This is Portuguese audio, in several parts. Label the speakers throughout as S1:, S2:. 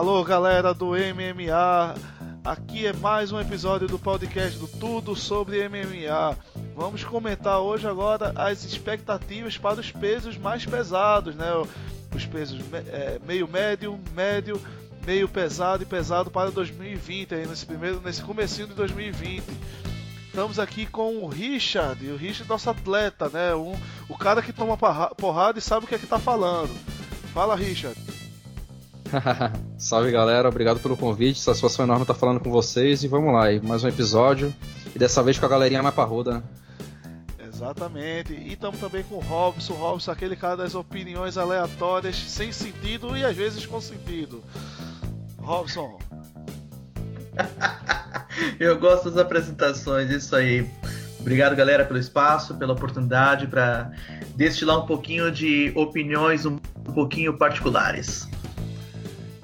S1: Alô, galera do MMA. Aqui é mais um episódio do podcast do Tudo sobre MMA. Vamos comentar hoje agora as expectativas para os pesos mais pesados, né? Os pesos é, meio médio, médio, meio pesado e pesado para 2020, aí nesse primeiro, nesse comecinho de 2020. Estamos aqui com o Richard, o Richard nosso atleta, né? Um, o cara que toma porrada e sabe o que é que tá falando. Fala, Richard.
S2: Salve galera, obrigado pelo convite. Satisfação enorme estar falando com vocês e vamos lá, mais um episódio. E dessa vez com a galerinha mais parruda, né?
S1: Exatamente. E estamos também com o Robson. Robson, aquele cara das opiniões aleatórias, sem sentido e às vezes com sentido. Robson.
S3: Eu gosto das apresentações, isso aí. Obrigado, galera, pelo espaço, pela oportunidade para destilar um pouquinho de opiniões um pouquinho particulares.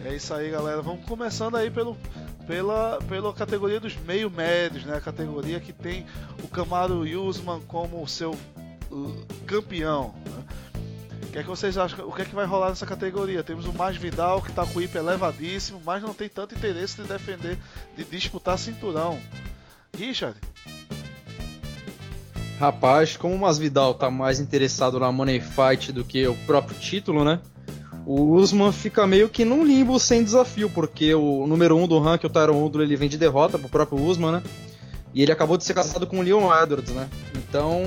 S1: É isso aí, galera. Vamos começando aí pelo, pela, pela categoria dos meio médios, né? A categoria que tem o Camaro Usman como seu uh, campeão. Né? O que é que vocês acham? O que é que vai rolar nessa categoria? Temos o Mais Vidal que está com o IP elevadíssimo, mas não tem tanto interesse de defender, de disputar cinturão. Richard.
S2: Rapaz, como o Masvidal tá mais interessado na Money Fight do que o próprio título, né? O Usman fica meio que num limbo sem desafio, porque o número 1 um do ranking, o Tyron Woodley, ele vem de derrota pro próprio Usman, né? E ele acabou de ser caçado com o Leon Edwards, né? Então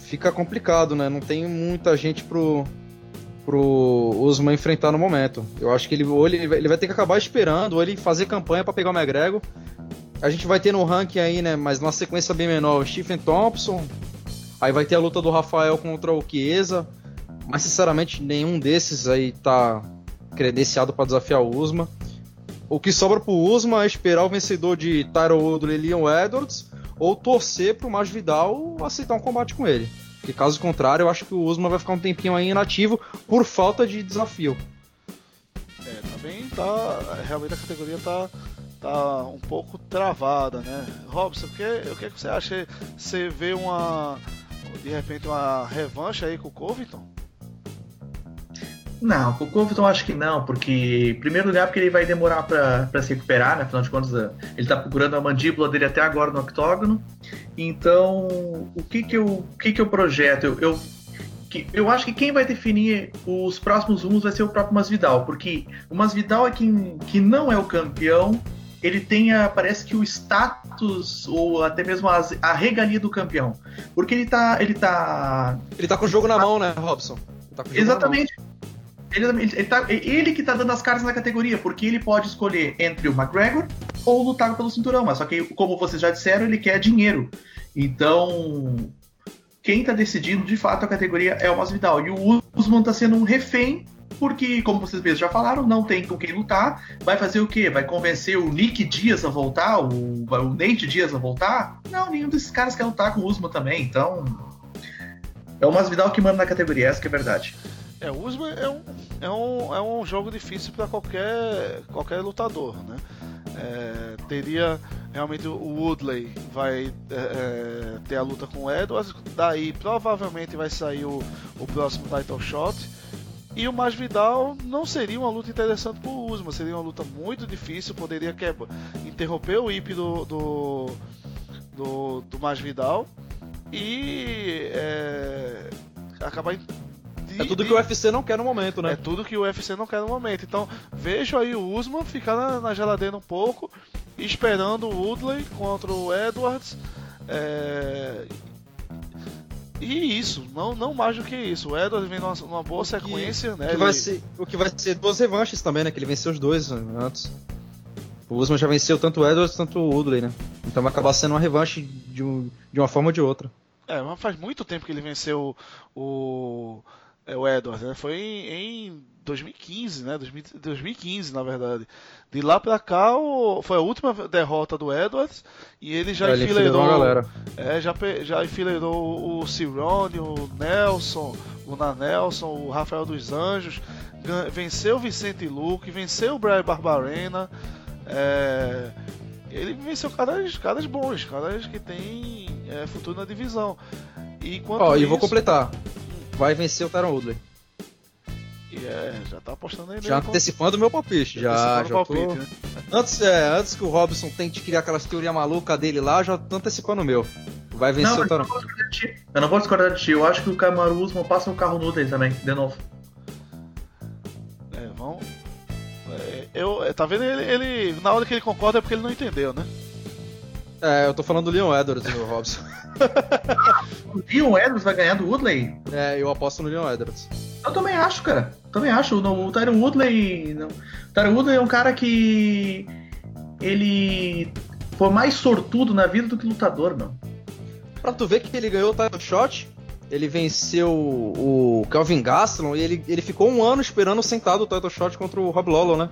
S2: fica complicado, né? Não tem muita gente pro, pro Usman enfrentar no momento. Eu acho que ele, ou ele, ele vai ter que acabar esperando, ou ele fazer campanha para pegar o McGregor. A gente vai ter no ranking aí, né? Mas numa sequência bem menor, o Stephen Thompson. Aí vai ter a luta do Rafael contra o Chiesa. Mas sinceramente, nenhum desses aí tá credenciado para desafiar o Usma. O que sobra pro Usma é esperar o vencedor de Tyron Woodley e Leon Edwards ou torcer pro Masvidal aceitar um combate com ele. Porque caso contrário, eu acho que o Usma vai ficar um tempinho aí inativo por falta de desafio.
S1: É, também tá. Realmente a categoria tá, tá um pouco travada, né? Robson, o que, o que, é que você acha? Você vê uma. De repente uma revanche aí com o Covington?
S3: Não, o Covington acho que não, porque, em primeiro lugar, porque ele vai demorar para se recuperar, né? Afinal de contas, ele tá procurando a mandíbula dele até agora no octógono. Então, o que que eu, o que que eu projeto? Eu, eu, que, eu acho que quem vai definir os próximos rumos vai ser o próprio Masvidal, porque o Masvidal é quem que não é o campeão, ele tem, a, parece que o status ou até mesmo a, a regalia do campeão, porque ele tá, ele tá,
S2: ele tá com o jogo na mão, né, Robson?
S3: Tá Exatamente. Ele, ele, tá, ele que tá dando as caras na categoria, porque ele pode escolher entre o McGregor ou lutar pelo cinturão, mas só que, como vocês já disseram, ele quer dinheiro. Então, quem tá decidindo de fato a categoria é o Masvidal. E o Usman tá sendo um refém, porque, como vocês mesmos já falaram, não tem com quem lutar. Vai fazer o quê? Vai convencer o Nick Dias a voltar? O, o Nate Dias a voltar? Não, nenhum desses caras quer lutar com o Usman também. Então, é o Masvidal que manda na categoria, essa que é a verdade.
S1: É, o Usman é um, é um, é um jogo difícil para qualquer, qualquer lutador, né? É, teria realmente o Woodley vai é, é, ter a luta com o Edwards, daí provavelmente vai sair o, o próximo title shot. E o Masvidal não seria uma luta interessante para o Usman, seria uma luta muito difícil, poderia quebra, interromper o IP do, do, do, do Masvidal e é, acabar
S2: é tudo que o UFC não quer no momento, né?
S1: É tudo que o UFC não quer no momento. Então, vejo aí o Usman ficar na, na geladeira um pouco, esperando o Woodley contra o Edwards. É... E isso, não, não mais do que isso. O Edwards vem numa, numa boa sequência,
S2: né? Que vai ser, o que vai ser duas revanches também, né? Que ele venceu os dois antes. O Usman já venceu tanto o Edwards quanto o Woodley, né? Então vai acabar sendo uma revanche de, um, de uma forma ou de outra.
S1: É, mas faz muito tempo que ele venceu o, é, o Edwards, né? Foi em, em 2015, né? 2015, na verdade. De lá pra cá, o, foi a última derrota do Edwards e ele já
S2: ele enfileirou.
S1: É, já, já enfileirou o Cirone, o Nelson, o Nanelson, o Rafael dos Anjos, venceu o Vicente Luque, venceu o Brian Barbarena. É, ele venceu caras, caras bons, caras que tem é, futuro na divisão.
S2: E, oh, isso... e vou completar vai vencer o Tyron Woodley.
S1: E é, já tá apostando aí
S2: Já antecipando o meu palpite, já. Já
S1: o
S2: tô...
S1: palpite, né?
S2: antes, é, antes que o Robson tente criar aquelas teorias malucas dele lá, já tô antecipando o meu. Vai vencer
S3: Não,
S2: o Tarão.
S3: Eu não vou discordar de ti. Eu acho que o Kamaru Usman passa o carro no dele também, de novo.
S1: É, vamos. É, eu, é, tá vendo? Ele, ele- Na hora que ele concorda é porque ele não entendeu, né?
S2: É, eu tô falando do Leon Edwards, o Robson.
S3: O Leon Edwards vai ganhar do Woodley?
S2: É, eu aposto no Leon Edwards.
S3: Eu também acho, cara. Também acho. O, o Tyron Woodley. Não. O Tyron Woodley é um cara que. Ele foi mais sortudo na vida do que lutador, meu.
S2: Pra tu ver que ele ganhou o title shot, ele venceu o Kelvin Gastelum e ele, ele ficou um ano esperando sentado o title shot contra o Rob Lolo, né?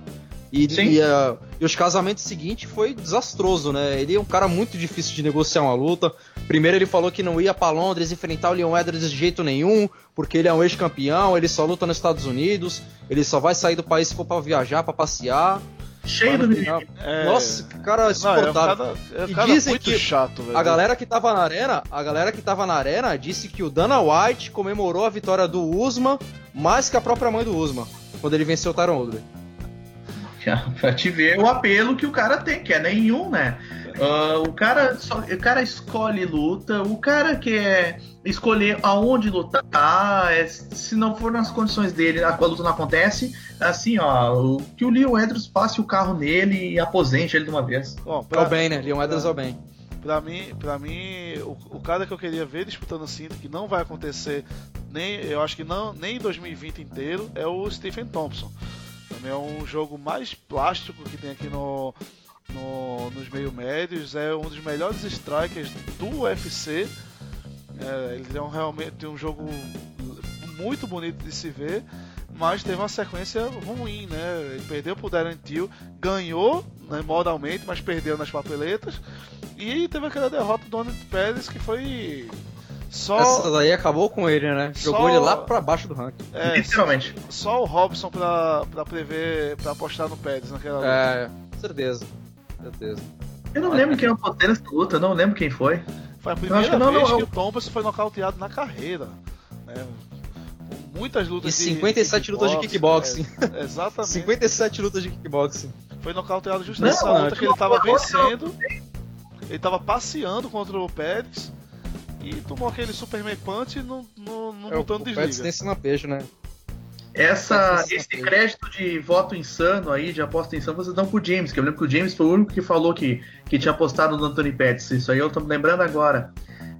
S2: E, e, ah, e os casamentos seguintes foi desastroso, né? Ele é um cara muito difícil de negociar uma luta. Primeiro ele falou que não ia pra Londres enfrentar o Leon Edwards de jeito nenhum, porque ele é um ex-campeão, ele só luta nos Estados Unidos, ele só vai sair do país se for pra viajar, pra passear.
S3: Cheio do
S2: final-
S1: É,
S2: Nossa, que cara
S1: não, é um
S2: insuportável.
S1: cara, é um
S2: E dizem
S1: muito
S2: que
S1: chato, velho.
S2: A galera que tava na arena, a galera que tava na arena disse que o Dana White comemorou a vitória do Usman mais que a própria mãe do Usman, quando ele venceu o Tyron Woodley.
S3: pra te ver o apelo que o cara tem, que é nenhum, né? Ah, o, cara só, o cara escolhe luta, o cara quer escolher aonde lutar, é, se não for nas condições dele, a, a luta não acontece, assim, ó, o, que o Leo Edwards passe o carro nele e aposente ele de uma vez.
S1: Bom,
S2: É o
S1: pra,
S2: bem, né? Leon Edwards é o bem.
S1: pra mim, pra mim o, o cara que eu queria ver disputando cinto, que não vai acontecer, nem, eu acho que não, nem em 2020 inteiro, é o Stephen Thompson. É um jogo mais plástico que tem aqui no, no- nos meio médios, é um dos melhores strikers do UFC. É, ele tem um, realmente um jogo muito bonito de se ver, mas teve uma sequência ruim, né? Ele perdeu pro Darren Till, ganhou né, moralmente, mas perdeu nas papeletas. E teve aquela derrota do Donald Pérez que foi só,
S2: Essa daí acabou com ele, né? Jogou
S1: Só-
S2: ele lá pra baixo do ranking.
S1: é,
S3: Literalmente.
S1: só o Robson pra, pra prever, pra apostar no Pérez naquela luta.
S2: É, certeza. Certeza.
S3: Eu não lembro quem eu apostei nessa luta, eu não lembro quem foi.
S1: Foi a
S3: acho
S1: primeira
S3: que não,
S1: vez
S3: não,
S1: que
S3: eu-
S1: o Thompson foi nocauteado na carreira. Né? Com muitas
S2: E
S1: lutas de
S2: 57 lutas de kickboxing.
S1: É, exatamente.
S2: 57 lutas de kickboxing.
S1: Foi nocauteado justo
S3: Não,
S1: nessa
S2: não,
S1: luta que ele tava
S3: não,
S1: vencendo. Ele tava passeando contra o Pérez. E tomou aquele Superman Punch no, no, no
S2: É, o
S1: botão de
S2: Pets
S1: desliga.
S2: tem esse lampejo, né?
S3: Essa, esse crédito de voto insano aí, de aposta insano, vocês dão pro James, que eu lembro que o James foi o único que falou que, que tinha apostado no Anthony Pettis. Isso aí eu tô me lembrando agora.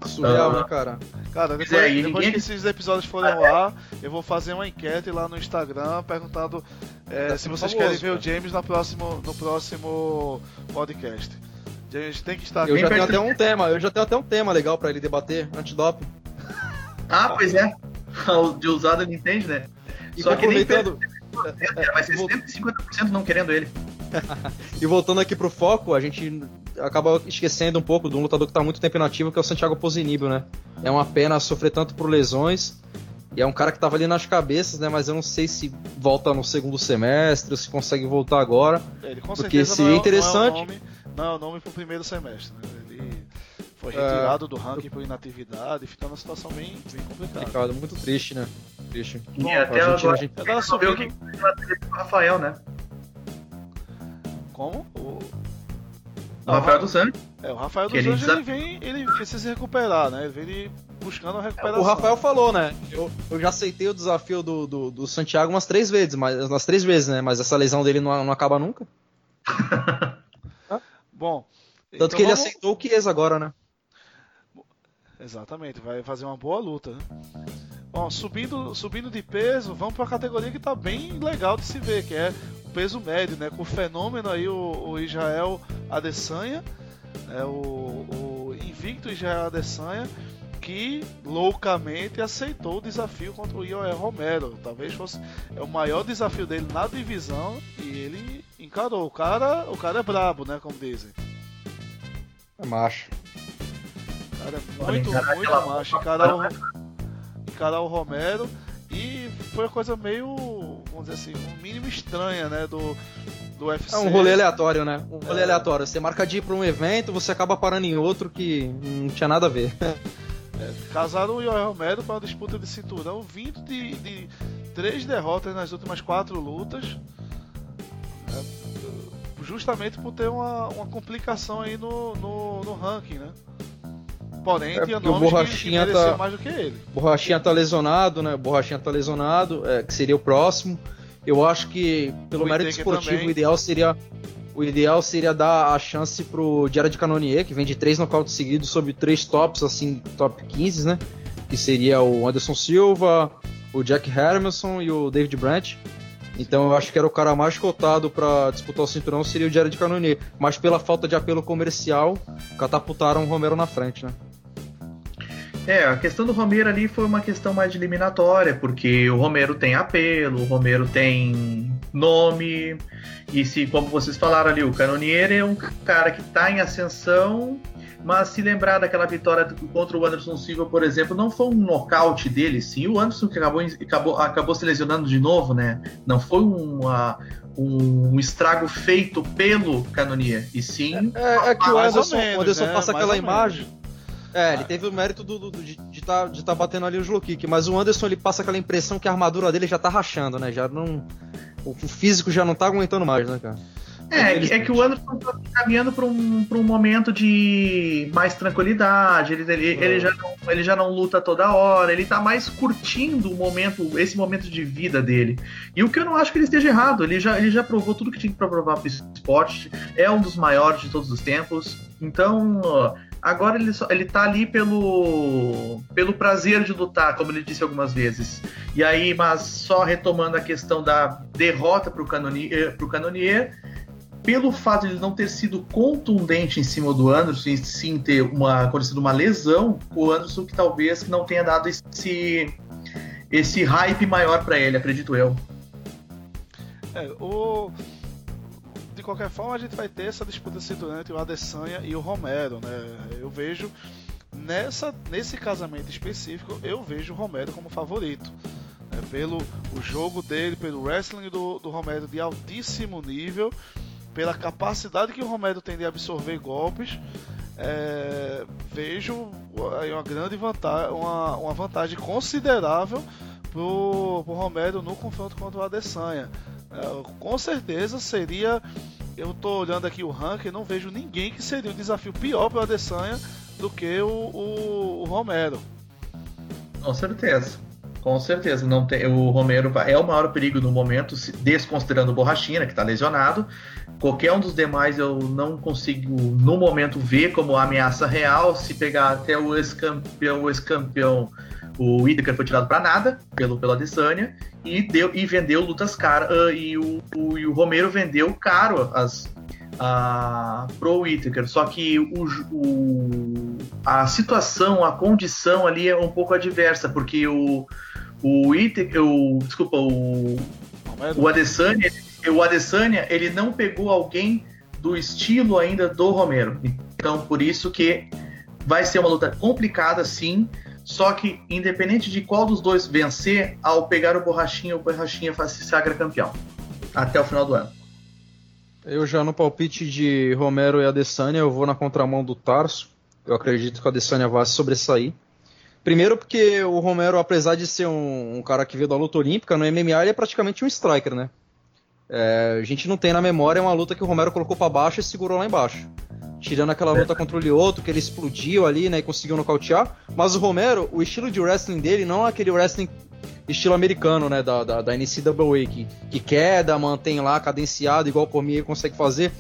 S2: Surreal,
S3: Ah.
S2: né, cara?
S1: Cara, depois,
S3: é,
S1: depois
S3: ninguém-
S1: que esses episódios forem ao ar, eu vou fazer uma enquete lá no Instagram perguntando é, se vocês
S2: famoso,
S1: querem ver o
S2: cara.
S1: James no próximo, no próximo podcast. James tem que estar
S2: Eu
S1: aqui.
S2: já tenho
S3: perto-
S2: até um tema, eu já tenho até um tema legal pra ele debater, antidoping.
S3: Ah, pois é. O de usado ele entende, né?
S2: E
S3: Só que nem
S2: aproveitando,
S3: Vai ser
S2: vou-
S3: 150% não querendo ele.
S2: E voltando aqui pro foco, a gente acaba esquecendo um pouco de um lutador que tá muito tempo inativo, que é o Santiago Posinibio, né? É uma pena sofrer tanto por lesões. E é um cara que tava ali nas cabeças, né? Mas eu não sei se volta no segundo semestre, ou se consegue voltar agora.
S1: Ele com
S2: Porque seria
S1: não é,
S2: interessante-
S1: Não é, o nome, não é o nome pro primeiro semestre. Né? Ele foi
S2: É.
S1: retirado do ranking por inatividade e fica numa situação bem, bem complicada.
S2: Complicado, muito triste, né? Triste.
S3: E
S1: Bom,
S3: até
S2: a gente-
S3: agora
S2: a gente-
S3: o
S1: subindo.
S3: que vai ter com o Rafael, né?
S1: Como? O,
S3: O Rafael dos Santos.
S1: É, o Rafael dos
S3: ele
S1: Anjos ele vem, ele precisa se recuperar, né? Ele vem buscando a recuperação.
S2: O Rafael falou, né? Eu, eu já aceitei o desafio do, do, do Santiago umas três vezes, mas umas três vezes, né? Mas essa lesão dele não, não acaba nunca.
S1: Bom,
S2: Tanto
S1: então
S2: que ele
S1: vamos-
S2: aceitou o Chiesa agora, né?
S1: Exatamente, vai fazer uma boa luta. Né? Bom, subindo, subindo de peso, vamos para a categoria que tá bem legal de se ver, que é o peso médio, né? Com o fenômeno aí, o, o Israel Adesanya, né? o, o invicto Israel Adesanya, que loucamente aceitou o desafio contra o Ioel Romero. Talvez fosse é o maior desafio dele na divisão e ele encarou. O cara, o cara é brabo, né? Como dizem.
S2: É macho.
S1: O cara é muito, muito
S3: aquela
S1: macho. Encarar o, encarar o Romero. E foi uma coisa meio, vamos dizer assim, um mínimo estranha, né? Do, do UFC.
S2: É um rolê aleatório, né? Um rolê
S1: É.
S2: aleatório. Você marca de ir pra um evento, você acaba parando em outro que não tinha nada a ver.
S1: Casaram o Yoel Romero para uma disputa de cinturão vindo de, de três derrotas nas últimas quatro lutas. É, justamente por ter uma, uma complicação aí no, no, no ranking, né? Porém,
S2: é
S1: tinha
S2: nomes o Borrachinha
S1: que, que tá, mais do que ele.
S2: Borrachinha tá lesionado, né? Borrachinha tá lesionado, é, que seria o próximo. Eu acho que, pelo o mérito esportivo, também. o ideal seria o ideal seria dar a chance pro Jared Cannonier, que vem de três nocautes seguidos sobre três tops, assim, top 15, né? Que seria o Anderson Silva, o Jack Hermanson e o David Brandt. Então eu acho que era o cara mais cotado para disputar o cinturão seria o Jared Cannonier. Mas pela falta de apelo comercial, catapultaram o Romero na frente, né?
S3: É, a questão do Romero ali foi uma questão mais de eliminatória, porque o Romero tem apelo, o Romero tem nome, e se, como vocês falaram ali, o Canonier é um cara que está em ascensão, mas se lembrar daquela vitória contra o Anderson Silva, por exemplo, não foi um nocaute dele, sim. O Anderson que acabou, acabou, acabou se lesionando de novo, né? Não foi uma, um estrago feito pelo Canonier, e sim.
S2: É, é que o Anderson, menos, o Anderson né? passa mais aquela imagem. É, ele teve o mérito do, do, de estar tá, de tá batendo ali o low kick, mas o Anderson ele passa aquela impressão que a armadura dele já tá rachando, né? Já não. O físico já não tá aguentando mais, né, cara?
S3: É, é, é que o Anderson tá caminhando para um, um momento de mais tranquilidade. Ele, ele, ele, é. já não, ele já não luta toda hora, ele tá mais curtindo o momento, esse momento de vida dele. E o que eu não acho que ele esteja errado, ele já, ele já provou tudo que tinha que provar pro esporte, é um dos maiores de todos os tempos. Então, Agora ele, só, ele tá ali pelo, pelo prazer de lutar, como ele disse algumas vezes. E aí, mas só retomando a questão da derrota pro Canonier, eh, pro Canonier pelo fato de ele não ter sido contundente em cima do Anderson, sim ter uma, acontecido uma lesão, o Anderson que talvez não tenha dado esse, esse hype maior para ele, acredito eu.
S1: É, o qualquer forma, a gente vai ter essa disputa entre o Adesanya e o Romero, né? Eu vejo nessa nesse casamento específico, eu vejo o Romero como favorito. Né? Pelo o jogo dele, pelo wrestling do, do Romero de altíssimo nível, pela capacidade que o Romero tem de absorver golpes, é, vejo aí uma grande vantagem, uma, uma vantagem considerável pro, pro Romero no confronto contra o Adesanya. É, com certeza seria. Eu tô olhando aqui o ranking, não vejo ninguém que seria um desafio pior para o Adesanya do que o, o, o, Romero.
S3: Com certeza. Com certeza. Não tem, o Romero é o maior perigo no momento, desconsiderando o Borrachinha, que está lesionado. Qualquer um dos demais eu não consigo, no momento, ver como ameaça real. Se pegar até o ex-campeão, o ex-campeão o Whittaker foi tirado para nada pelo, pela Adesanya e, deu, e vendeu lutas caras. Uh, e, o, o, e o Romero vendeu caro as, a, pro Whittaker. Só que o, o, a situação, a condição ali é um pouco adversa, porque o, o Whittaker, o, desculpa, o, o Adesanya, o Adesanya, ele não pegou alguém do estilo ainda do Romero. Então, por isso que vai ser uma luta complicada, sim. Só que, independente de qual dos dois vencer, ao pegar o Borrachinha, o Borrachinha se sagra campeão. Até o final do ano.
S2: Eu já no palpite de Romero e Adesanya, eu vou na contramão do Tarso. Eu acredito que a Adesanya vai sobressair. Primeiro porque o Romero, apesar de ser um, um, cara que veio da luta olímpica, no MMA ele é praticamente um striker, né? É, a gente não tem na memória uma luta que o Romero colocou para baixo e segurou lá embaixo. Tirando aquela luta contra o Lioto, que ele explodiu ali, né, e conseguiu nocautear. Mas o Romero, o estilo de wrestling dele não é aquele wrestling estilo americano, né, da, da, da NCAA, que, que queda, mantém lá cadenciado, igual o Cormier consegue fazer.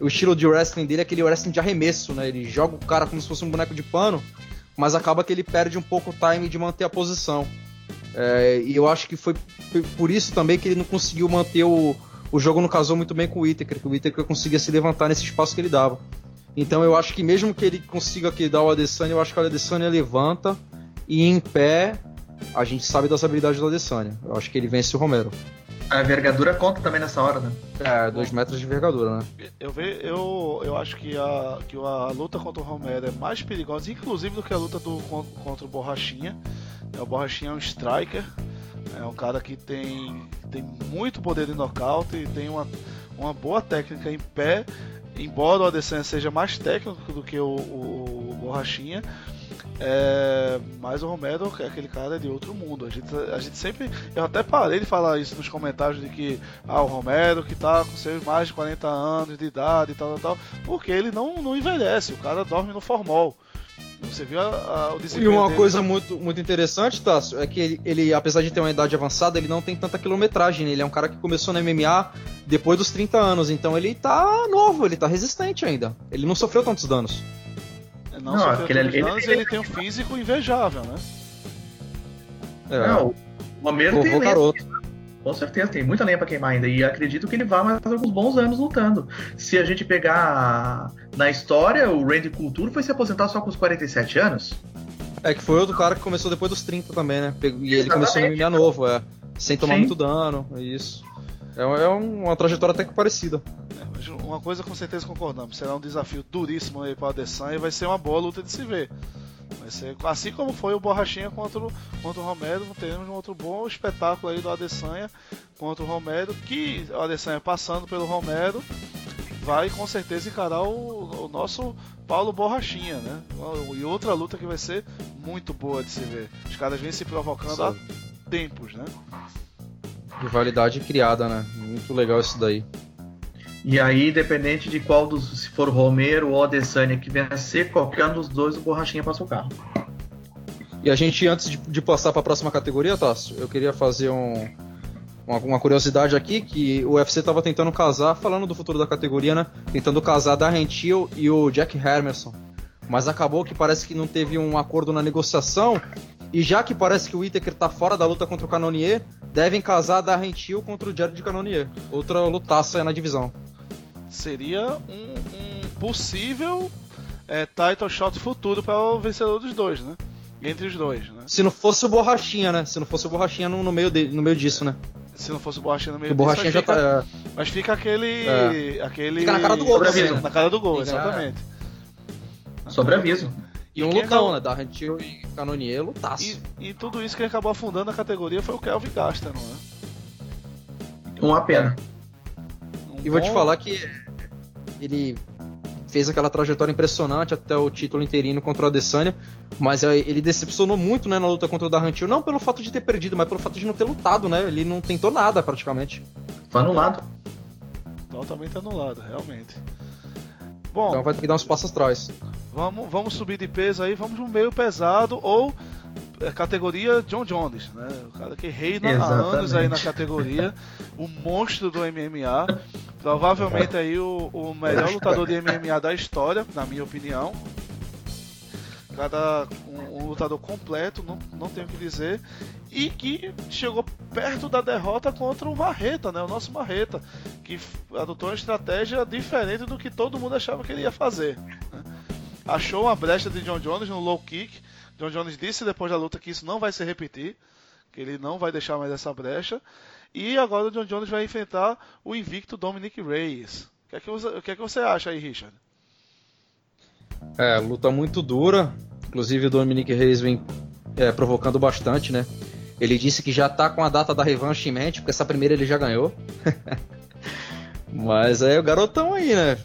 S2: O estilo de wrestling dele é aquele wrestling de arremesso, né, ele joga o cara como se fosse um boneco de pano, mas acaba que ele perde um pouco o time de manter a posição. É, e eu acho que foi por isso também que ele não conseguiu manter o, o jogo não casou muito bem com o Whittaker, que o Whittaker conseguia se levantar nesse espaço que ele dava. Então eu acho que mesmo que ele consiga aqui dar o Adesanya, eu acho que o Adesanya levanta e em pé a gente sabe das habilidades do Adesanya. Eu acho que ele vence o Romero.
S3: A envergadura conta também nessa hora, né?
S2: É, dois metros de envergadura, né?
S1: Eu, ve, eu, eu acho que, a, que a luta contra o Romero é mais perigosa, inclusive, do que a luta do, contra o Borrachinha. É, o Borrachinha é um striker, é um cara que tem, tem muito poder de nocaute e tem uma, uma boa técnica em pé embora o Adesanya seja mais técnico do que o, o, o Borrachinha, É, mas o Romero é aquele cara de outro mundo. A gente, a gente sempre. Eu até parei de falar isso nos comentários de que ah, o Romero que tá com seus mais de 40 anos de idade e tal, tal, tal porque ele não, não envelhece, o cara dorme no formol. Você viu a, a, o
S2: desempenho E uma dele. coisa muito, muito interessante, Tássio, é que ele, ele, apesar de ter uma idade avançada, ele não tem tanta quilometragem. Né? Ele é um cara que começou no MMA depois dos 30 anos, então ele tá novo, ele tá resistente ainda. Ele não sofreu tantos danos.
S1: Não, não sofreu tantos ele, danos ele, ele, tem um físico invejável, né?
S3: É. Não, o Romero tem garoto. Com certeza, tem muita lenha pra queimar ainda. E acredito que ele vai mais alguns bons anos lutando. Se a gente pegar na história, o Randy Couture foi se aposentar só com os 47 anos.
S2: É que foi outro cara que começou depois dos 30 também, né? E ele Exatamente. começou no MMA novo, é. Sem tomar Sim. muito dano, é isso. É, é uma trajetória até que parecida.
S1: É, uma coisa com certeza concordamos, será um desafio duríssimo aí para Adesanya e vai ser uma boa luta de se ver. Ser, assim como foi o Borrachinha contra o, contra o Romero, teremos um outro bom espetáculo aí do Adesanya contra o Romero, que o Adesanya passando pelo Romero vai com certeza encarar o, o nosso Paulo Borrachinha, né? E outra luta que vai ser muito boa de se ver. Os caras vêm se provocando Sim. há tempos, né?
S2: Rivalidade criada, né? Muito legal isso daí.
S3: E aí, independente de qual dos, se for Romero ou Adesanya que vencer, qualquer um dos dois, o Borrachinha passa o carro.
S2: E a gente, antes de, de passar para a próxima categoria, Tássio, eu queria fazer um, uma, uma, curiosidade aqui, que o UFC estava tentando casar, falando do futuro da categoria, né? Tentando casar Darren Till e o Jack Hermerson. Mas acabou que parece que não teve um acordo na negociação, e já que parece que o Whittaker tá fora da luta contra o Canonier, devem casar Darren Till contra o Jared Canonier. Outra lutaça na divisão
S1: seria um, um possível é, title shot futuro para o vencedor dos dois, né? Entre os dois, né?
S2: Se não fosse o Borrachinha, né? Se não fosse o Borrachinha no, no meio, de, no meio disso, né?
S1: Se não fosse o Borrachinha no meio
S2: disso, Borrachinha já fica, tá,
S1: é... mas fica aquele, é. aquele...
S2: Fica na cara do gol,
S1: né? Na cara do gol, exatamente.
S3: Sobre aviso.
S2: E, um lutão, acabou... né? Da Rantil e Canonier, lutaço.
S1: E, e, tudo isso que acabou afundando a categoria foi o Kelvin Gaston, não é?
S3: Uma pena.
S2: Um e vou te falar que ele fez aquela trajetória impressionante até o título interino contra o Adesanya, mas ele decepcionou muito né, na luta contra o Darrantil, não pelo fato de ter perdido, mas pelo fato de não ter lutado, né? Ele não tentou nada praticamente.
S3: Foi anulado.
S1: Totalmente anulado, realmente. Bom,
S2: então vai ter que dar uns passos atrás.
S1: Vamos, vamos subir de peso aí, vamos no meio pesado ou é, categoria John Jones, né? O cara que reina Exatamente. há anos aí na categoria, o monstro do MMA. Provavelmente aí o, o melhor lutador de MMA da história, na minha opinião. Cada um, um, lutador completo, não, não tenho o que dizer. E que chegou perto da derrota contra o Marreta, né? O nosso Marreta, que adotou uma estratégia diferente do que todo mundo achava que ele ia fazer. Né? Achou uma brecha de John Jones no low kick. John Jones disse depois da luta que isso não vai se repetir, que ele não vai deixar mais essa brecha. E agora o John Jones vai enfrentar o invicto Dominic Reyes. O que é que você, o que é que você acha aí, Richard?
S2: É, luta muito dura. Inclusive o Dominic Reyes vem é, provocando bastante, né? Ele disse que já tá com a data da revanche em mente, porque essa primeira ele já ganhou. Mas é o garotão aí, né?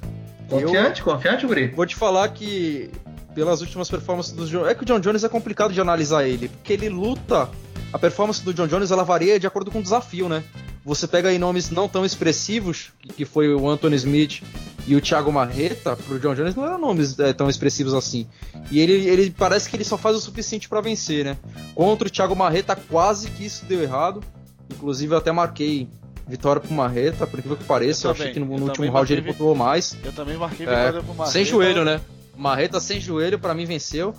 S3: Confiante, eu, confiante, Guri?
S2: Vou te falar que pelas últimas performances do John... É que o John Jones é complicado de analisar ele, porque ele luta a performance do John Jones ela varia de acordo com o desafio, né? Você pega aí nomes não tão expressivos, que foi o Anthony Smith e o Thiago Marreta, pro John Jones não eram nomes é, tão expressivos assim. E ele, ele parece que ele só faz o suficiente para vencer, né? Contra o Thiago Marreta, quase que isso deu errado. Inclusive, eu até marquei vitória pro Marreta, por incrível que pareça. Eu, eu achei que no, no último round ele pontuou mais.
S1: Eu também marquei vitória é, pro Marreta.
S2: Sem joelho, né? Marreta sem joelho, para mim venceu.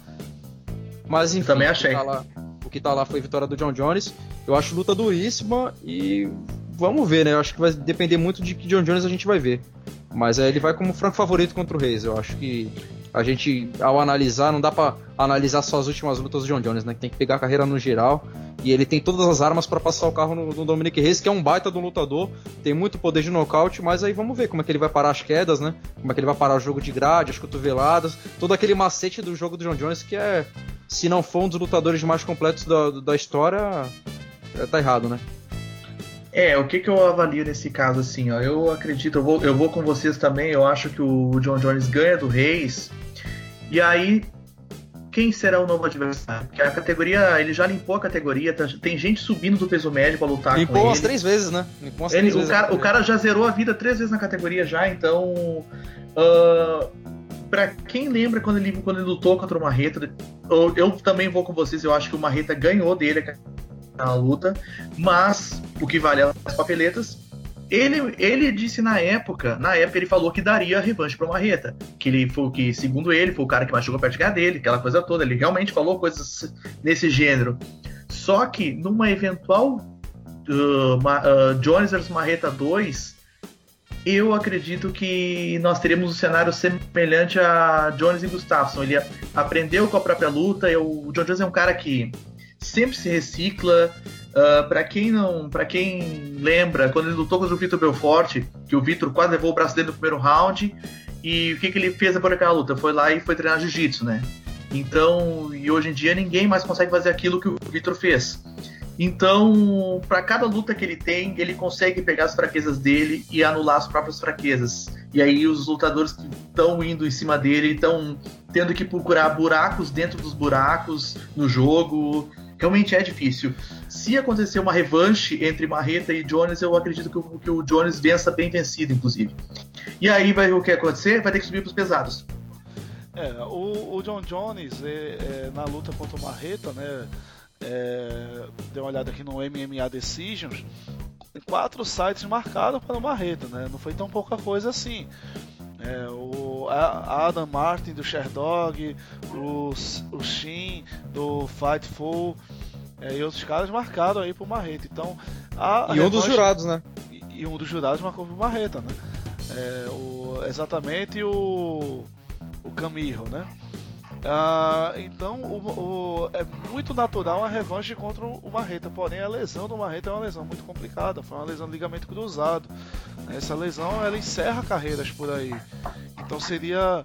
S2: Mas enfim,
S3: também achei.
S2: Tá lá, que tá lá foi a vitória do John Jones. Eu acho luta duríssima e vamos ver, né? Eu acho que vai depender muito de que John Jones a gente vai ver. Mas é, ele vai como franco favorito contra o Reis. Eu acho que a gente, ao analisar, não dá para analisar só as últimas lutas do John Jones, né? Tem que pegar a carreira no geral. E ele tem todas as armas para passar o carro no, no, Dominic Reis, que é um baita do lutador, tem muito poder de nocaute, mas aí vamos ver como é que ele vai parar as quedas, né? Como é que ele vai parar o jogo de grade, as cotoveladas, todo aquele macete do jogo do John Jones que é, se não for um dos lutadores mais completos da, da história, é, tá errado, né?
S3: É, o que, que eu avalio nesse caso assim, ó? Eu acredito, eu vou, eu vou com vocês também, eu acho que o John Jones ganha do Reis. E aí quem será o novo adversário. Porque a categoria, ele já limpou a categoria, tá- tem gente subindo do peso médio pra lutar
S2: Limpou
S3: com
S2: umas
S3: ele.
S2: três vezes, né? Limpou umas
S3: Ele-
S2: três
S3: o,
S2: vezes.
S3: cara, o cara já zerou a vida três vezes na categoria já, então. ah, pra quem lembra quando ele, quando ele lutou contra o Marreta, eu, eu também vou com vocês, eu acho que o Marreta ganhou dele na luta, mas o que vale é as papeletas. Ele, ele disse na época, na época ele falou que daria a revanche pro Marreta. Que ele foi que, segundo ele, foi o cara que machucou a perna dele, aquela coisa toda. Ele realmente falou coisas nesse gênero. Só que numa eventual uh, uh, Jones vs Marreta 2, eu acredito que nós teremos um cenário semelhante a Jones e Gustafsson. Ele aprendeu com a própria luta. Eu, o John Jones é um cara que sempre se recicla. Uh, para quem não, para quem lembra, quando ele lutou contra o Vitor Belfort, que o Vitor quase levou o braço dele no primeiro round, e o que, que ele fez depois daquela luta? Foi lá e foi treinar jiu-jitsu, né? Então, e hoje em dia ninguém mais consegue fazer aquilo que o Vitor fez. Então, para cada luta que ele tem, ele consegue pegar as fraquezas dele e anular as próprias fraquezas. E aí os lutadores que estão indo em cima dele estão tendo que procurar buracos dentro dos buracos no jogo. Realmente é difícil. Se acontecer uma revanche entre Marreta e Jones, eu acredito que o, que o Jones vença bem vencido, inclusive. E aí vai o que acontecer? Vai ter que subir pros pesados.
S1: É, o, o John Jones, é, é, na luta contra o Marreta, né? É, dei uma olhada aqui no MMA Decisions, quatro sites marcados para o Marreta, né? Não foi tão pouca coisa assim. É, o Adam Martin do Sherdog, o, o Shin do Fightful é, e outros caras marcaram aí pro Marreta. Então, a, a
S2: E um dos jurados, né?
S1: e, e um dos jurados marcou pro Marreta, né? É, o, exatamente o, o Camilo, né? Ah, então o, o- é muito natural a revanche contra o Marreta, porém a lesão do Marreta é uma lesão muito complicada, foi uma lesão de ligamento cruzado. Essa lesão ela encerra carreiras por aí. Então seria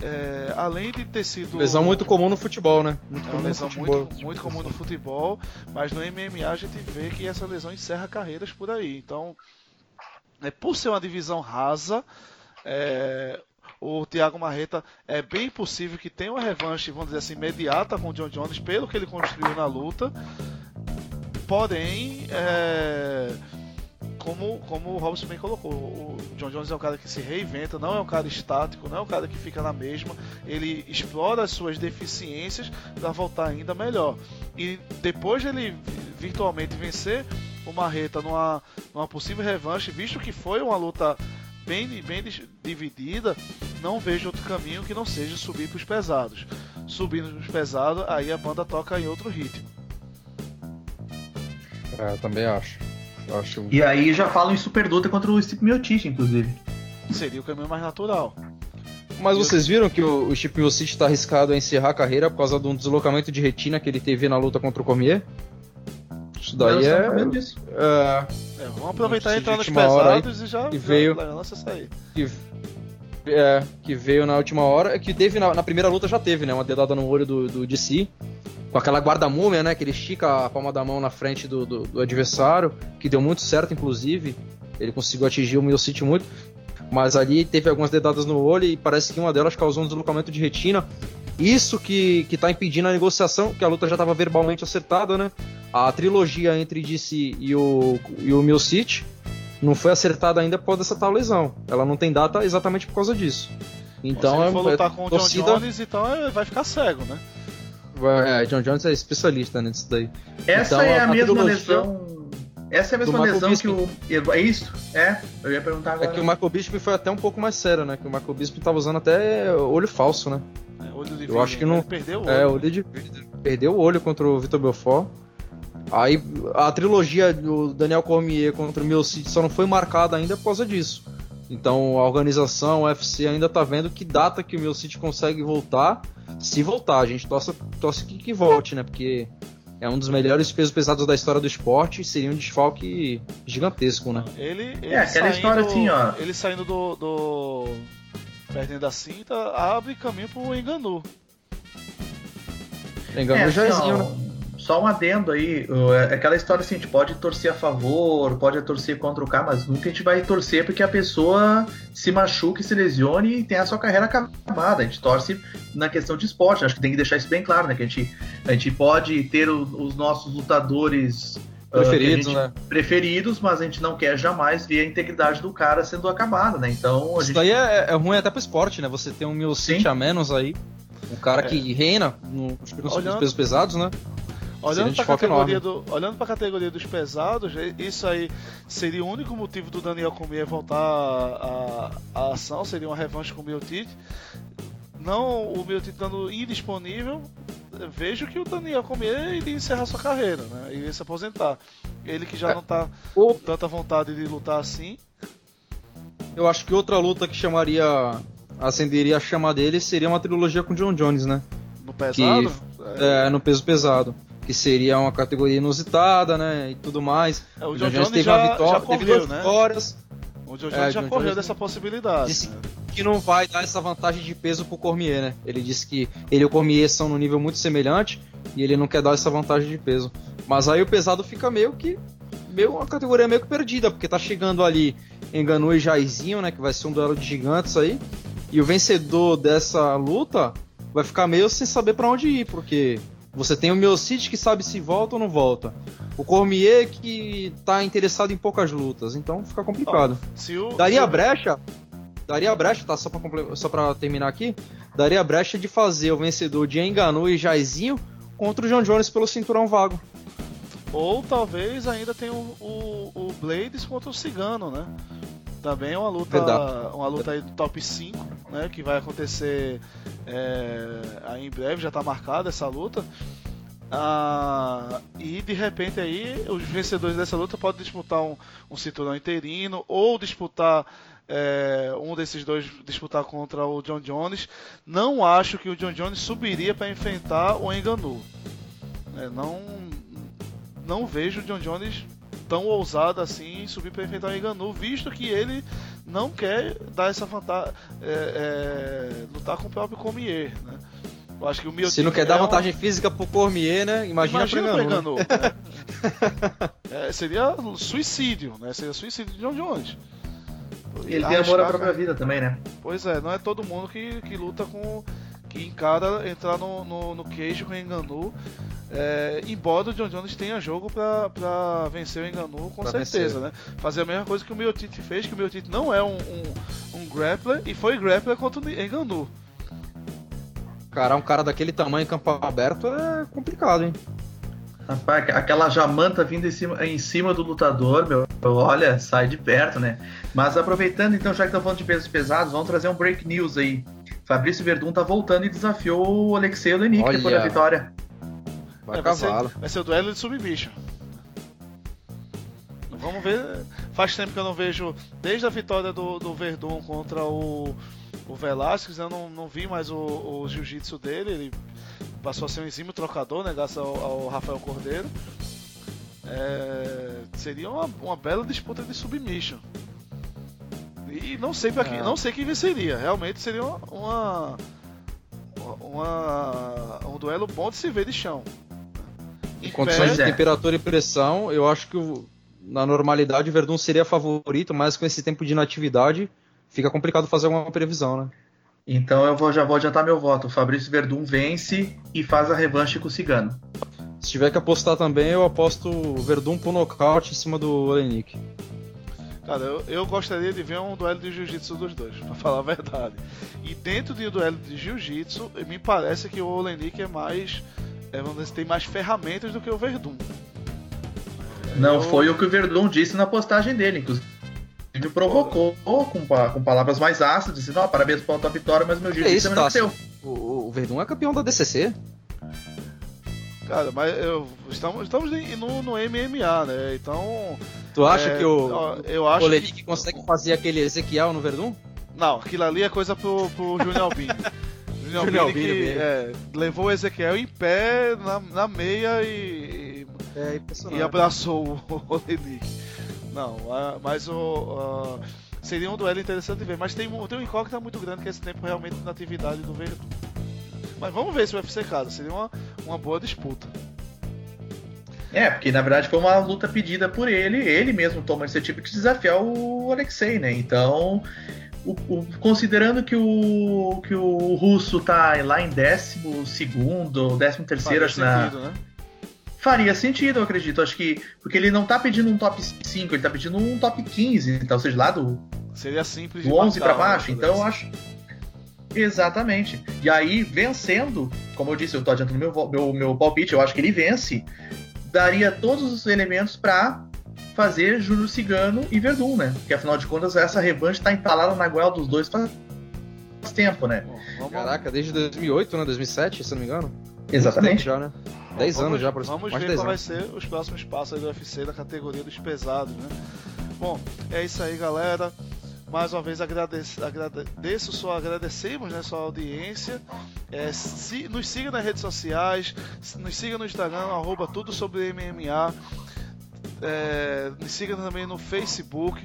S1: é, além de ter sido
S2: Lesão muito comum no futebol, né? Muito
S1: é
S2: comum
S1: uma
S2: no
S1: lesão
S2: futebol.
S1: muito, muito comum no futebol, mas no MMA a gente vê que essa lesão encerra carreiras por aí. Então, é, por ser uma divisão rasa, é, o Thiago Marreta é bem possível que tenha uma revanche, vamos dizer assim, imediata com o John Jones, pelo que ele construiu na luta. Porém, é, como, como o Robson bem colocou, o John Jones é um cara que se reinventa, não é um cara estático, não é um cara que fica na mesma, ele explora as suas deficiências para voltar ainda melhor. E depois de ele virtualmente vencer o Marreta numa, numa possível revanche, visto que foi uma luta bem, bem dividida, não vejo outro caminho que não seja subir para os pesados. Subindo para os pesados, aí a banda toca em outro ritmo.
S2: É, eu também acho. Eu acho.
S3: E aí já falam em super luta contra o Steve Miocic, inclusive.
S1: Seria o caminho mais natural.
S2: Mas vocês viram que o, o Chip Miocic tá arriscado a encerrar a carreira por causa de um deslocamento de retina que ele teve na luta contra o Cormier? Isso daí é,
S3: disso.
S2: é,
S1: É, vamos aproveitar e entrar nos pesados e já,
S2: que
S1: já
S2: veio-
S1: lança essa aí.
S2: Que, é, que veio na última hora, que teve na, na primeira luta já teve, né? Uma dedada no olho do, do DC, com aquela guarda-múmia, né? Que ele estica a palma da mão na frente do, do, do adversário, que deu muito certo, inclusive. Ele conseguiu atingir o Miocic muito. Mas ali teve algumas dedadas no olho e parece que uma delas causou um deslocamento de retina. Isso que, que tá impedindo a negociação, que a luta já estava verbalmente acertada, né? A trilogia entre DC e o, e o Miocic não foi acertada ainda por causa dessa tal lesão. Ela não tem data exatamente por causa disso. Então
S1: se
S2: é
S1: ele for lutar
S2: é
S1: com o John
S2: torcida-
S1: Jones, então é- vai ficar cego, né?
S2: É, John Jones é especialista nisso daí.
S3: Essa
S2: Então,
S3: é a,
S2: a
S3: mesma
S2: trilogia
S3: lesão. Essa é a mesma lesão que o. É isso? É? Eu ia perguntar
S2: É
S3: agora.
S2: que o Michael Bisping foi até um pouco mais sério, né? Que o Michael Bisping tava usando até olho falso, né?
S1: É, olho de
S2: Eu
S1: vidro,
S2: acho que
S1: né?
S2: não-
S1: Ele perdeu o olho.
S2: É, olho de vidro. Perdeu o olho contra o Vitor Belfort. Aí a trilogia do Daniel Cormier contra o Miocic só não foi marcada ainda por causa disso. Então a organização, o UFC ainda tá vendo que data que o Miocic consegue voltar. Se voltar, a gente torce, torce que, que volte, né? Porque é um dos melhores pesos pesados da história do esporte e seria um desfalque gigantesco, né?
S1: Ele, ele
S3: É, aquela
S1: saindo,
S3: história assim, ó.
S1: Ele saindo do, do. Perdendo da cinta, abre caminho pro Enganu.
S2: Enganou
S3: É,
S2: o Jairzinho,
S3: assim,
S2: né?
S3: ó, só um adendo aí. É aquela história assim, a gente pode torcer a favor, pode torcer contra o cara, mas nunca a gente vai torcer porque a pessoa se machuque, se lesione e tenha a sua carreira acabada. A gente torce na questão de esporte. Acho que tem que deixar isso bem claro, né? Que a gente, a gente pode ter o, os nossos lutadores
S2: ah, preferidos,
S3: gente,
S2: né?
S3: Preferidos, mas a gente não quer jamais ver a integridade do cara sendo acabada, né? Então.
S2: Isso
S3: gente...
S2: daí é, é, ruim até pro esporte, né? Você tem um Milcite a menos aí. Um cara é. que reina no, nos Olhando... pesos pesados, né?
S1: Olhando para a categoria, do, olhando pra categoria dos pesados, isso aí seria o único motivo do Daniel Cormier voltar à ação, seria uma revanche com o Miltite. Não o Miltite estando indisponível, vejo que o Daniel Cormier iria encerrar sua carreira, né? Iria se aposentar. Ele que já é. não está com tanta vontade de lutar assim.
S2: Eu acho que outra luta que chamaria. acenderia a chama dele seria uma trilogia com John Jones, né?
S1: No pesado?
S2: Que, é, no peso pesado. Que seria uma categoria inusitada, né? E tudo mais.
S1: É, o John, John Jones, teve já, uma vitória, já correu, teve duas né? vitórias. O John Jones é, já John correu Jones dessa possibilidade.
S2: Disse, né? que não vai dar essa vantagem de peso pro Cormier, né? Ele disse que ele e o Cormier são num nível muito semelhante e ele não quer dar essa vantagem de peso. Mas aí o pesado fica meio que meio uma categoria meio que perdida, porque tá chegando ali Enganu e Jairzinho, né, que vai ser um duelo de gigantes aí. E o vencedor dessa luta vai ficar meio sem saber para onde ir, porque você tem o Miocic que sabe se volta ou não volta. O Cormier que tá interessado em poucas lutas, então fica complicado. Oh, o, Daria brecha daria brecha, tá? Só pra, só pra terminar aqui. Daria brecha de fazer o vencedor de Enganu e Jairzinho contra o John Jones pelo cinturão vago.
S1: Ou talvez ainda tenha o, o, o Blades contra o Cigano, né? Também é uma luta, Verdade. uma luta aí do top 5, né? Que vai acontecer é, aí em breve, já está marcada essa luta. Ah, e de repente aí os vencedores dessa luta podem disputar um, um cinturão interino ou disputar é, um desses dois disputar contra o John Jones. Não acho que o John Jones subiria para enfrentar o Enganu. É, não, não vejo o John Jones tão ousado assim subir para enfrentar o Enganu, visto que ele não quer dar essa vantagem, é, é, lutar com o próprio Cormier, né? Eu acho que o
S2: Se não quer dar é vantagem física pro Cormier, né? Imagina, Imagina pro Enganu. Né?
S1: é, seria suicídio, né? Seria suicídio de John Jones.
S3: Ele tem amor à própria vida também, né?
S1: Pois é, não é todo mundo que, que luta com. Que encara entrar no, no, no queijo com o Enganu. É, embora o John Jones tenha jogo para vencer o Enganu, com pra certeza, vencer. né? Fazer a mesma coisa que o Miotite fez, que o Miotite não é um, um, um grappler e foi grappler contra o Enganu.
S2: Cara, um cara daquele tamanho em campo aberto é complicado, hein?
S3: Rapaz, aquela jamanta vindo em cima, em cima do lutador, meu, olha, sai de perto, né? Mas aproveitando então, já que estamos falando de pesos pesados, vamos trazer um break news aí. Fabrício Verdun tá voltando e desafiou o Alexei Olenik depois da vitória.
S1: Vai, é, vai, ser, vai ser o duelo de submission. Vamos ver. Faz tempo que eu não vejo. Desde a vitória do, do Verdun contra o, o Velasquez, eu não, não vi mais o, o jiu-jitsu dele. Ele passou a ser um exímio trocador, né? Graças ao, ao Rafael Cordeiro. É, seria uma, uma bela disputa de submission. E não sei para é. não sei quem venceria. Realmente seria uma, uma, um duelo bom de se ver de chão.
S2: Em condições de temperatura e pressão, eu acho que na normalidade o Verdun seria favorito, mas com esse tempo de inatividade fica complicado fazer uma previsão, né?
S3: Então eu vou, já vou adiantar meu voto. O Fabrício Verdun vence e faz a revanche com o Cigano.
S2: Se tiver que apostar também, eu aposto o Verdun por nocaute em cima do Olenik.
S1: Cara, eu, eu, gostaria de ver um duelo de jiu-jitsu dos dois, pra falar a verdade. E dentro de um duelo de jiu-jitsu, me parece que o Olenik é mais. É, vamos dizer, tem mais ferramentas do que o Verdun.
S3: Não eu... foi o que o Verdun disse na postagem dele, inclusive me provocou com, com palavras mais ácidas, disse, não, parabéns pela tua vitória, mas meu jiu-jitsu também não é seu.
S2: O, o Verdun é campeão da DCC.
S1: Cara, mas eu, estamos, estamos no, no MMA, né? Então.
S2: Tu acha é, que o, eu acho que... consegue fazer aquele Ezequiel no Verdun?
S1: Não, aquilo ali é coisa pro, pro Júnior Albini. Júnior Albini que é, levou o Ezequiel em pé na, na meia e, é, e abraçou o Olenik. Não, mas o. seria um duelo interessante de ver, mas tem, tem um incógnita muito grande que é esse tempo realmente na atividade do Verdun. Mas vamos ver se o UFC casa, seria uma, uma boa disputa.
S3: É, porque na verdade foi uma luta pedida por ele, ele mesmo toma esse tipo de desafiar o Alexei, né? Então, o, o, considerando que o, que o russo tá lá em 12 segundo, 13 terceiro, acho na. Né? Faria sentido, eu acredito. Acho que. Porque ele não tá pedindo um top 5, ele tá pedindo um top 15. Então, seja, lá do.
S1: Seria simples
S3: do 11 para baixo. Né, então, eu acho. Exatamente. E aí, vencendo, como eu disse, eu tô adiantando meu, meu, meu palpite, eu acho que ele vence, daria todos os elementos para fazer Júlio Cigano e Verdun, né? Porque afinal de contas, essa revanche tá entalada na goela dos dois faz tempo, né?
S2: Caraca, desde 2008, né? 2007, se não me engano.
S3: Exatamente.
S2: Já, né? 10 anos já, por
S1: Vamos ver qual vai ser os próximos passos do UFC da categoria dos pesados, né? Bom, é isso aí, galera. Mais uma vez agradeço, agradeço só agradecemos né, sua audiência. É, se, nos siga nas redes sociais, nos siga no Instagram, arroba tudo sobre MMA. É, me siga também no Facebook.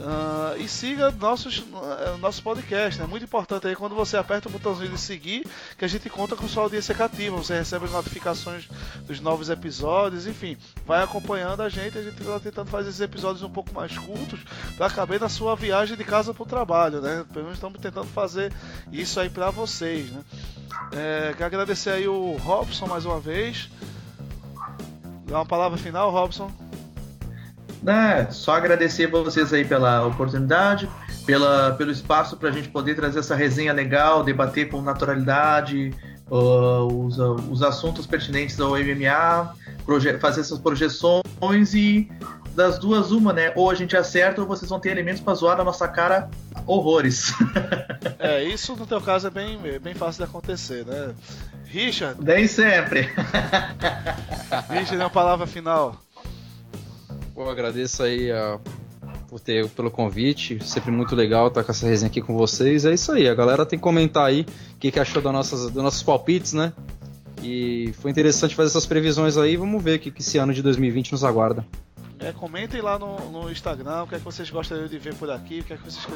S1: Uh, e siga nossos, uh, nosso podcast, é né? muito importante aí quando você aperta o botãozinho de seguir, que a gente conta com sua audiência cativa, você recebe as notificações dos novos episódios, enfim, vai acompanhando a gente, a gente está tentando fazer esses episódios um pouco mais curtos para caber na sua viagem de casa para o trabalho, né? Pelo menos estamos tentando fazer isso aí para vocês, né? É, quero agradecer aí o Robson mais uma vez. Dá uma palavra final, Robson.
S3: É, só agradecer vocês aí pela oportunidade, pela, pelo espaço para a gente poder trazer essa resenha legal, debater com naturalidade uh, os, os assuntos pertinentes ao MMA, fazer essas projeções e das duas uma, né? Ou a gente acerta ou vocês vão ter elementos para zoar na nossa cara horrores.
S1: é, isso no teu caso é bem, bem fácil de acontecer, né? Richard.
S3: Nem sempre.
S1: Richard, uma palavra final.
S2: Pô, agradeço aí a, por ter, pelo convite. Sempre muito legal estar com essa resenha aqui com vocês. É isso aí, a galera tem que comentar aí o que, que achou das nossas, dos nossos palpites, né? E foi interessante fazer essas previsões aí. Vamos ver o que, que esse ano de 2020 nos aguarda.
S1: É, comentem lá no, no, Instagram o que é que vocês gostariam de ver por aqui, o que é que vocês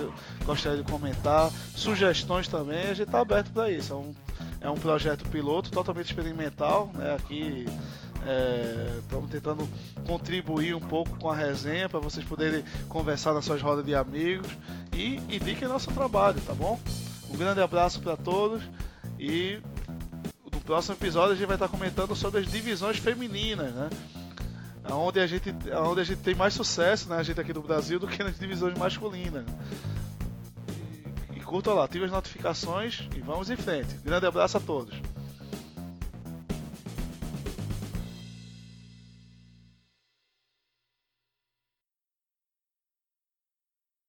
S1: gostariam de comentar, sugestões também, a gente está aberto para isso. É um, é um projeto piloto totalmente experimental, né? Aqui Estamos é, tentando contribuir um pouco com a resenha para vocês poderem conversar nas suas rodas de amigos e indiquem nosso trabalho, tá bom? Um grande abraço para todos e no próximo episódio a gente vai estar comentando sobre as divisões femininas, né? Onde a gente, onde a gente tem mais sucesso, né? A gente aqui do Brasil do que nas divisões masculinas. E, e curta lá, ative as notificações e vamos em frente. Grande abraço a todos.